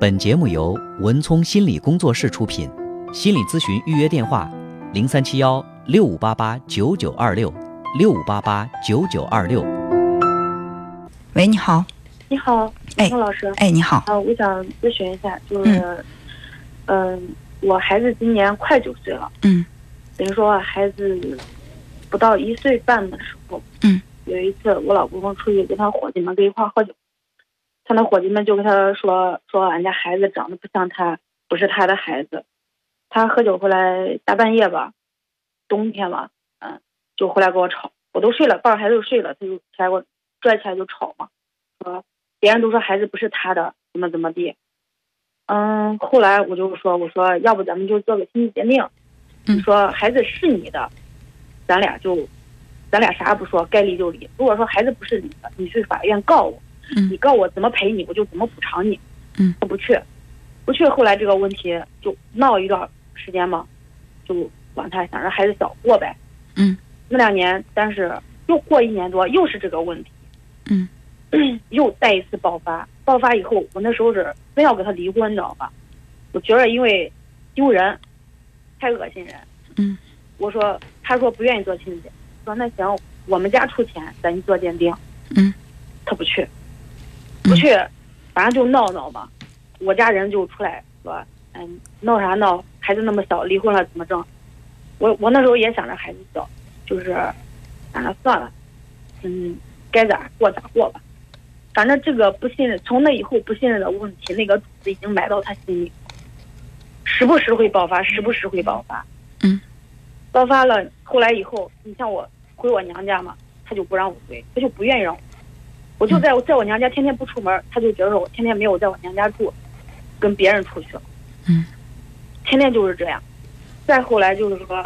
本节目由文聪心理工作室出品，心理咨询预约电话：零三七幺六五八八九九二六六五八八九九二六。喂，你好。你好，哎孟老师。哎，你好。啊，我想咨询一下，就是，嗯、我孩子今年快九岁了，嗯等于说孩子不到一岁半的时候，嗯，有一次我老公出去跟他伙计们跟一块儿喝酒，他那伙计们就跟他说说俺家孩子长得不像他，不是他的孩子。他喝酒回来大半夜吧，冬天嘛，嗯，就回来跟我吵，我都睡了，抱着孩子就睡了，他就起来给我拽起来就吵嘛，说别人都说孩子不是他的，怎么怎么地。嗯，后来我就说，我说要不咱们就做个亲子鉴定，说孩子是你的，咱俩就，咱俩啥也不说，该离就离。如果说孩子不是你的，你去法院告我，嗯你告我怎么赔你，我就怎么补偿你。嗯，他不去，不去，后来这个问题就闹一段时间嘛，就管他想让孩子小过呗。嗯，那两年，但是又过一年多，又是这个问题。嗯，又再一次爆发，爆发以后，我那时候是真要跟他离婚，你知道吧？我觉得因为丢人，太恶心人。嗯，我说，他说不愿意做亲子鉴定，说那行，我们家出钱，咱去做鉴定。嗯，他不去，不去，反正就闹闹嘛。我家人就出来说，嗯，闹啥闹？孩子那么小，离婚了怎么整？我我那时候也想着孩子小，就是想着算了，嗯，该咋过咋过吧。反正这个不信任，从那以后不信任的问题，那个种子已经埋到他心里，时不时会爆发，时不时会爆发。嗯，爆发了，后来以后，你像我回我娘家嘛，他就不让我回，他就不愿意让我回。我就在我在我娘家天天不出门，他就觉得我天天没有在我娘家住，跟别人出去了。嗯，天天就是这样。再后来就是说，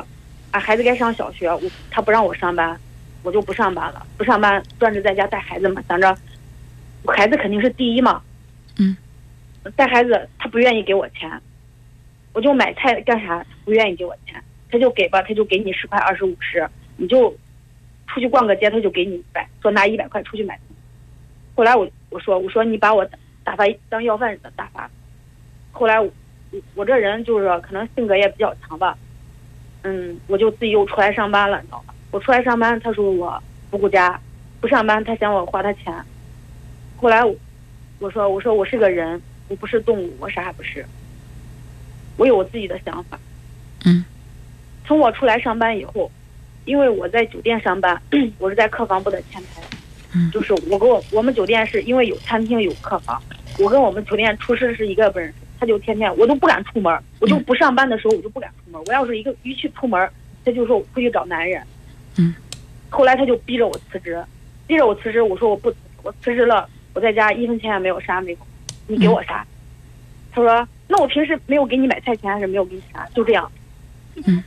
啊，孩子该上小学，我他不让我上班，我就不上班了，不上班专职在家带孩子嘛，想着孩子肯定是第一嘛。嗯，带孩子他不愿意给我钱，我就买菜干啥不愿意给我钱，他就给吧，他就给你十块二十五十，你就出去逛个街，他就给你一百，说拿一百块出去买。后来我我说我说你把我打发当要饭的打发，后来我我这人就是可能性格也比较强吧，嗯，我就自己又出来上班了，你知道吧？我出来上班，他说我不顾家，不上班，他嫌我花他钱。后来我我说我说我是个人，我不是动物，我啥也不是，我有我自己的想法。嗯，从我出来上班以后，因为我在酒店上班，我是在客房部的前台。嗯就是我跟我我们酒店是因为有餐厅有客房，我跟我们酒店厨师是一个不认识，他就天天我都不敢出门，我就不上班的时候我就不敢出门，我要是一个一去出门，他就说我出去找男人。嗯，后来他就逼着我辞职，逼着我辞职，我说我不辞，我辞职了，我在家一分钱也没有，啥也没有，你给我啥？他说那我平时没有给你买菜钱，还是没有给你啥，就这样。嗯，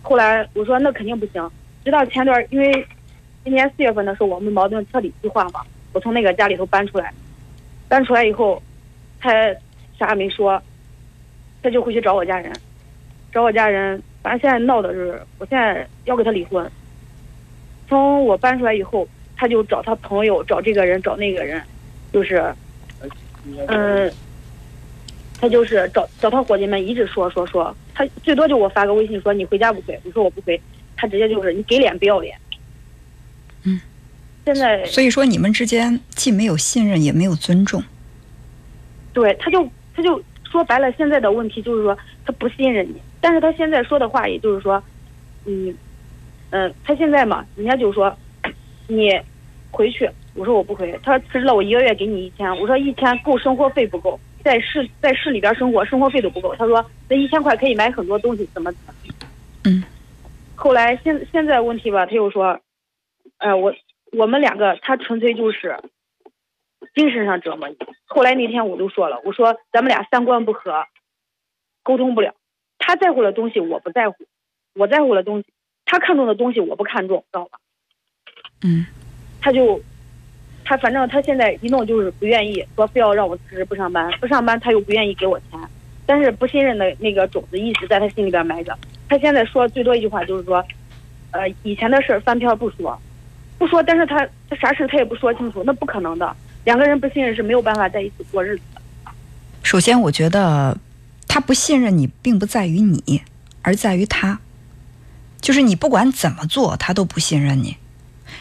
后来我说那肯定不行，直到前段因为。今年四月份的时候，我们矛盾彻底激化嘛，我从那个家里头搬出来，搬出来以后，他啥也没说，他就回去找我家人，找我家人，反正现在闹的是，我现在要跟他离婚。从我搬出来以后，他就找他朋友，找这个人，找那个人，就是，嗯，他就是找找他伙计们，一直说说说，他最多就我发个微信说你回家不回，我说我不回，他直接就是你给脸不要脸。嗯，现在所以说你们之间既没有信任，也没有尊重。对，他就他就说白了，现在的问题就是说他不信任你，但是他现在说的话，也就是说，嗯，嗯、他现在嘛，人家就说你回去，我说我不回，他说辞职了，我一个月给你一千，我说一千够生活费不够，在市在市里边生活，生活费都不够，他说那一千块可以买很多东西，怎么怎么，嗯，后来现现在问题吧，他又说，呃，我我们两个，他纯粹就是精神上折磨你。后来那天我就说了，我说咱们俩三观不合，沟通不了。他在乎的东西我不在乎，我在乎的东西，他看重的东西我不看重，知道吧？嗯他就，他反正他现在一弄就是不愿意，说非要让我辞职不上班，不上班他又不愿意给我钱，但是不信任的那个种子一直在他心里边埋着。他现在说最多一句话就是说，呃，以前的事儿翻篇不说，不说，但是他他啥事他也不说清楚，那不可能的。两个人不信任是没有办法在一起过日子的。首先，我觉得他不信任你，并不在于你，而在于他。就是你不管怎么做，他都不信任你。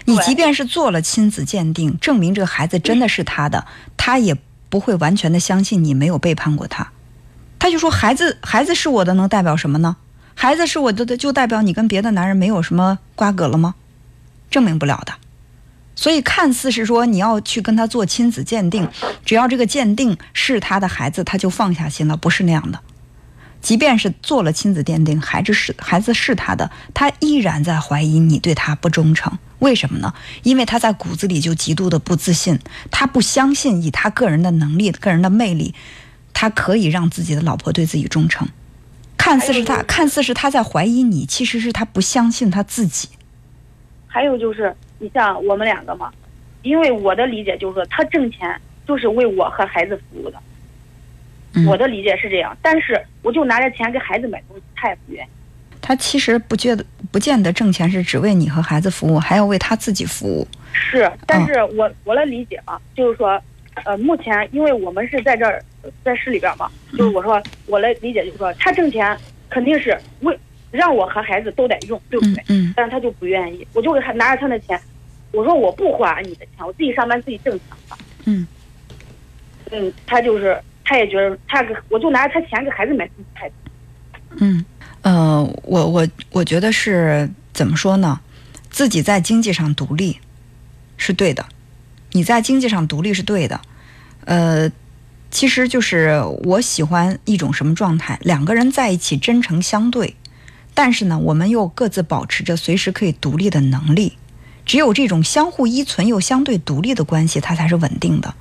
你即便是做了亲子鉴定，证明这个孩子真的是他的，他也不会完全的相信你没有背叛过他。他就说：“孩子，孩子是我的，能代表什么呢？孩子是我的，就代表你跟别的男人没有什么瓜葛了吗？证明不了的。所以，看似是说你要去跟他做亲子鉴定，只要这个鉴定是他的孩子，他就放下心了，不是那样的。即便是做了亲子鉴定，孩子是孩子是他的，他依然在怀疑你对他不忠诚。为什么呢？因为他在骨子里就极度的不自信，他不相信以他个人的能力、个人的魅力。”他可以让自己的老婆对自己忠诚，看似是他，看似是他在怀疑你，其实是他不相信他自己。还有就是，你像我们两个嘛，因为我的理解就是说，他挣钱就是为我和孩子服务的。我的理解是这样，但是我就拿着钱给孩子买东西，他也不愿意。他其实不觉得，不见得挣钱是只为你和孩子服务，还要为他自己服务。是，但是我我的理解啊，就是说。呃，目前因为我们是在这儿，在市里边嘛，就是我说我来理解，就是说他挣钱肯定是为让我和孩子都得用，对不对？嗯。但是他就不愿意，我就给他拿着他的钱，我说我不花你的钱，我自己上班自己挣钱吧。嗯。嗯，他就是他也觉得他给我就拿着他钱给孩子买东西太。嗯，呃，我我我觉得是怎么说呢？自己在经济上独立是对的。你在经济上独立是对的，呃，其实就是我喜欢一种什么状态？两个人在一起真诚相对，但是呢，我们又各自保持着随时可以独立的能力。只有这种相互依存又相对独立的关系，它才是稳定的。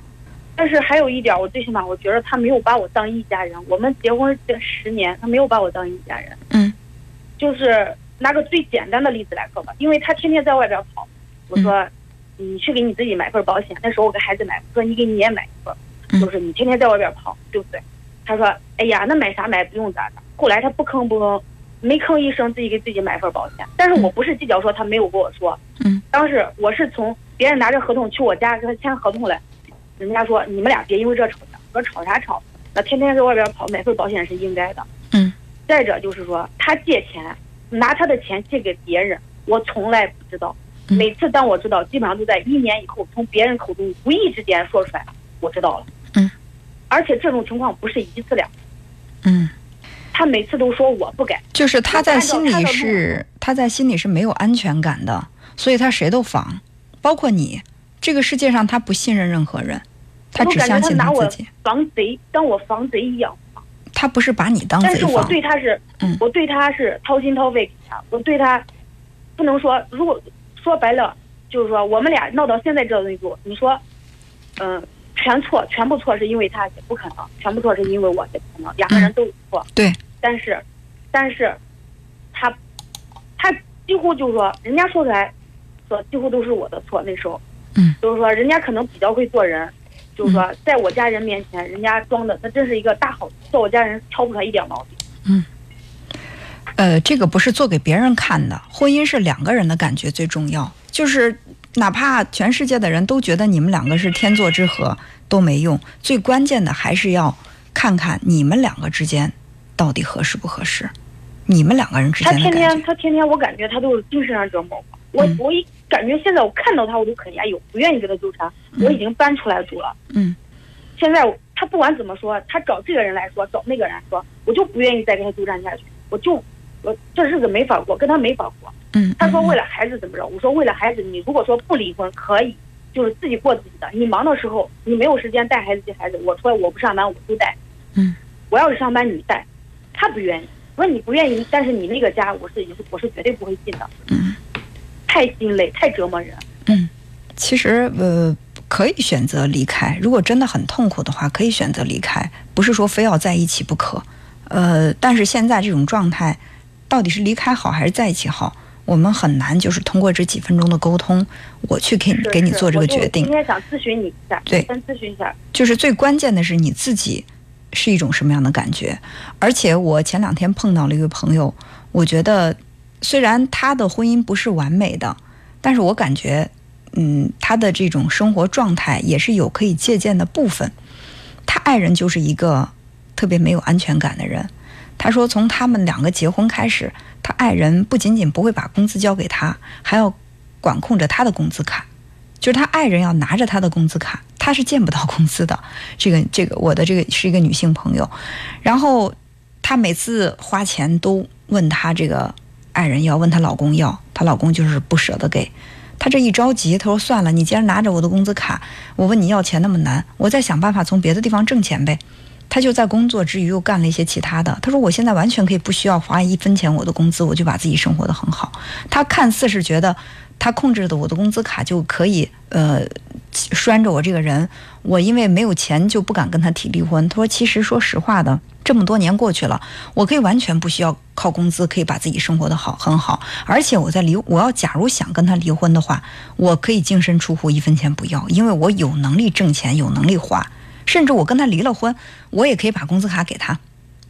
但是还有一点，我最起码我觉得他没有把我当一家人。我们结婚这十年，他没有把我当一家人。嗯，就是拿个最简单的例子来说吧，因为他天天在外边跑，我说。你去给你自己买份保险，那时候我给孩子买，我说你给你也买一份，就是你天天在外边跑，对不对？他说，哎呀，那买啥买不用咋的。后来他不吭不吭，没吭一声，自己给自己买份保险。但是我不是计较说他没有跟我说，嗯，当时我是从别人拿着合同去我家跟他签合同来，人家说你们俩别因为这吵架，我说吵啥吵？那天天在外边跑买份保险是应该的，嗯。再者就是说他借钱，拿他的钱借给别人，我从来不知道。每次当我知道，基本上都在一年以后，从别人口中无意之间说出来，我知道了。嗯，而且这种情况不是一次两次。嗯，他每次都说我不改，就是他在心里是他在心里是没有安全感的，所以他谁都防，包括你。这个世界上他不信任任何人，他只相信他自己。防贼，当我防贼一样。他不是把你当贼但是我对他是，嗯，我对他是掏心掏肺给他，我对他不能说如果。说白了，就是说我们俩闹到现在这一步，你说，嗯，全错，全部错是因为他也不可能，全部错是因为我也不可能，两个人都有错。对。但是，但是，他，他几乎就是说，人家说出来，说几乎都是我的错。那时候，嗯，就是说，人家可能比较会做人，就是说，在我家人面前，人家装的那真是一个大好，在我家人挑不出来一点毛病。嗯。呃，这个不是做给别人看的，婚姻是两个人的感觉最重要。就是哪怕全世界的人都觉得你们两个是天作之合，都没用。最关键的还是要看看你们两个之间到底合适不合适。你们两个人之间的感觉。他天天，他天天，我感觉他都是精神上折磨我。我我一感觉现在我看到他，我都可哎呦，不愿意跟他纠缠。我已经搬出来住了。嗯。现在他不管怎么说，他找这个人来说，找那个人说，我就不愿意再跟他纠缠下去。我就。我这日子没法过，跟他没法过。嗯，他说为了孩子怎么着？我说为了孩子，你如果说不离婚可以，就是自己过自己的。你忙的时候，你没有时间带孩子接孩子，我说我不上班，我就带。嗯，我要是上班你带，他不愿意。我说你不愿意，但是你那个家我是我是绝对不会进的。嗯，太心累，太折磨人。嗯，其实呃可以选择离开，如果真的很痛苦的话，可以选择离开，不是说非要在一起不可。呃，但是现在这种状态。到底是离开好还是在一起好？我们很难就是通过这几分钟的沟通，我去给给你做这个决定。今天想咨询你一下，对，先咨询一下。就是最关键的是你自己是一种什么样的感觉？而且我前两天碰到了一个朋友，我觉得虽然他的婚姻不是完美的，但是我感觉，嗯，他的这种生活状态也是有可以借鉴的部分。他爱人就是一个特别没有安全感的人。他说，从他们两个结婚开始，他爱人不仅仅不会把工资交给他，还要管控着他的工资卡，就是他爱人要拿着他的工资卡，她是见不到工资的。这个这个，我的这个是一个女性朋友，然后她每次花钱都问她这个爱人要，问她老公要，她老公就是不舍得给。她这一着急，她说算了，你既然拿着我的工资卡，我问你要钱那么难，我再想办法从别的地方挣钱呗。她就在工作之余又干了一些其他的。她说：“我现在完全可以不需要花一分钱我的工资，我就把自己生活的很好。”她看似是觉得她控制的我的工资卡就可以呃拴着我这个人，我因为没有钱就不敢跟他提离婚。他说：“其实说实话的，这么多年过去了，我可以完全不需要靠工资，可以把自己生活的好很好。而且我在离我要假如想跟他离婚的话，我可以净身出户，一分钱不要，因为我有能力挣钱，有能力花。”甚至我跟他离了婚，我也可以把工资卡给他，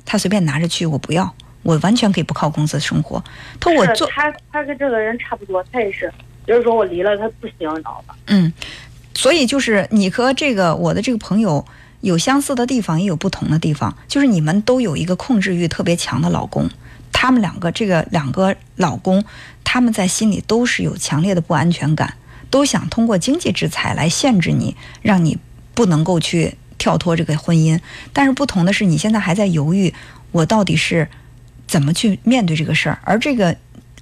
他随便拿着去，我不要，我完全可以不靠工资生活。他说我做他，他跟这个人差不多，他也是，就是说我离了他不行，你知道吧？嗯，所以就是你和这个我的这个朋友有相似的地方，也有不同的地方，就是你们都有一个控制欲特别强的老公，他们两个这个两个老公，他们在心里都是有强烈的不安全感，都想通过经济制裁来限制你，让你不能够去。跳脱这个婚姻，但是不同的是，你现在还在犹豫，我到底是怎么去面对这个事儿。而这个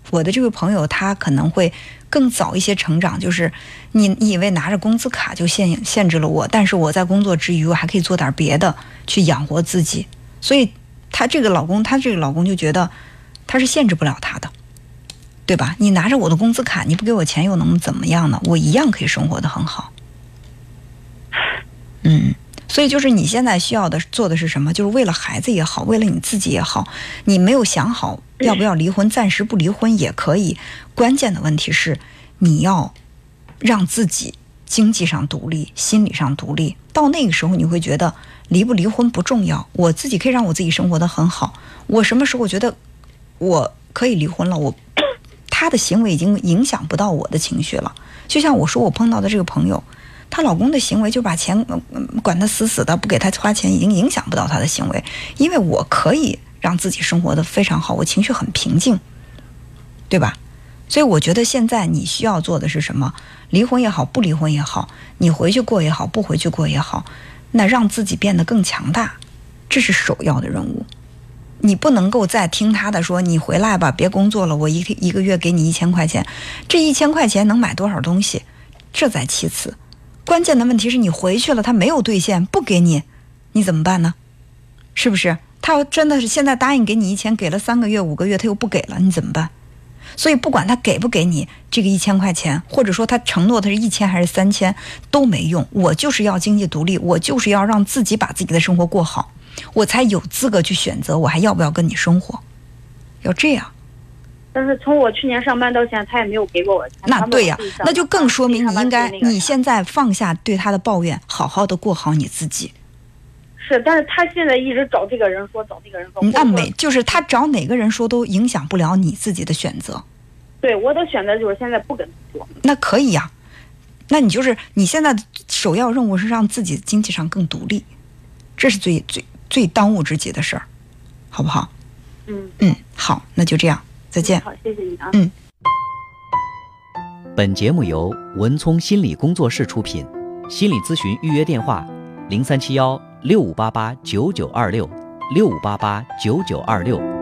我的这位朋友，他可能会更早一些成长，就是你以为拿着工资卡就限限制了我，但是我在工作之余，我还可以做点别的去养活自己。所以，他这个老公，他这个老公就觉得他是限制不了他的，对吧？你拿着我的工资卡，你不给我钱又能怎么样呢？我一样可以生活的很好。嗯。所以，就是你现在需要的做的是什么？就是为了孩子也好，为了你自己也好，你没有想好要不要离婚，暂时不离婚也可以。关键的问题是，你要让自己经济上独立，心理上独立。到那个时候，你会觉得离不离婚不重要，我自己可以让我自己生活的很好。我什么时候觉得我可以离婚了？我 他的行为已经影响不到我的情绪了。就像我说，我碰到的这个朋友。她老公的行为就把钱管得死死的，不给她花钱，已经影响不到她的行为。因为我可以让自己生活的非常好，我情绪很平静，对吧？所以我觉得现在你需要做的是什么？离婚也好，不离婚也好，你回去过也好，不回去过也好，那让自己变得更强大，这是首要的任务。你不能够再听他的说，你回来吧，别工作了，我一一个月给你一千块钱，这一千块钱能买多少东西？这在其次。关键的问题是你回去了，他没有兑现，不给你，你怎么办呢？是不是？他要真的是现在答应给你一千，给了三个月、五个月，他又不给了，你怎么办？所以不管他给不给你这个一千块钱，或者说他承诺的是一千还是三千，都没用。我就是要经济独立，我就是要让自己把自己的生活过好，我才有资格去选择我还要不要跟你生活，要这样。但是从我去年上班到现在，他也没有给过我钱。那对呀，那就更说明你应该，你现在放下对他的抱怨，好好的过好你自己。是，但是他现在一直找这个人说，找那个人说。那每，就是他找哪个人说都影响不了你自己的选择。对，我的选择就是现在不跟他说。那可以呀，那你就是你现在首要任务是让自己经济上更独立，这是最最最当务之急的事儿，好不好？嗯嗯，好，那就这样。再见。好，谢谢你啊。嗯。本节目由文聪心理工作室出品，心理咨询预约电话：零三七幺六五八八九九二六六五八八九九二六。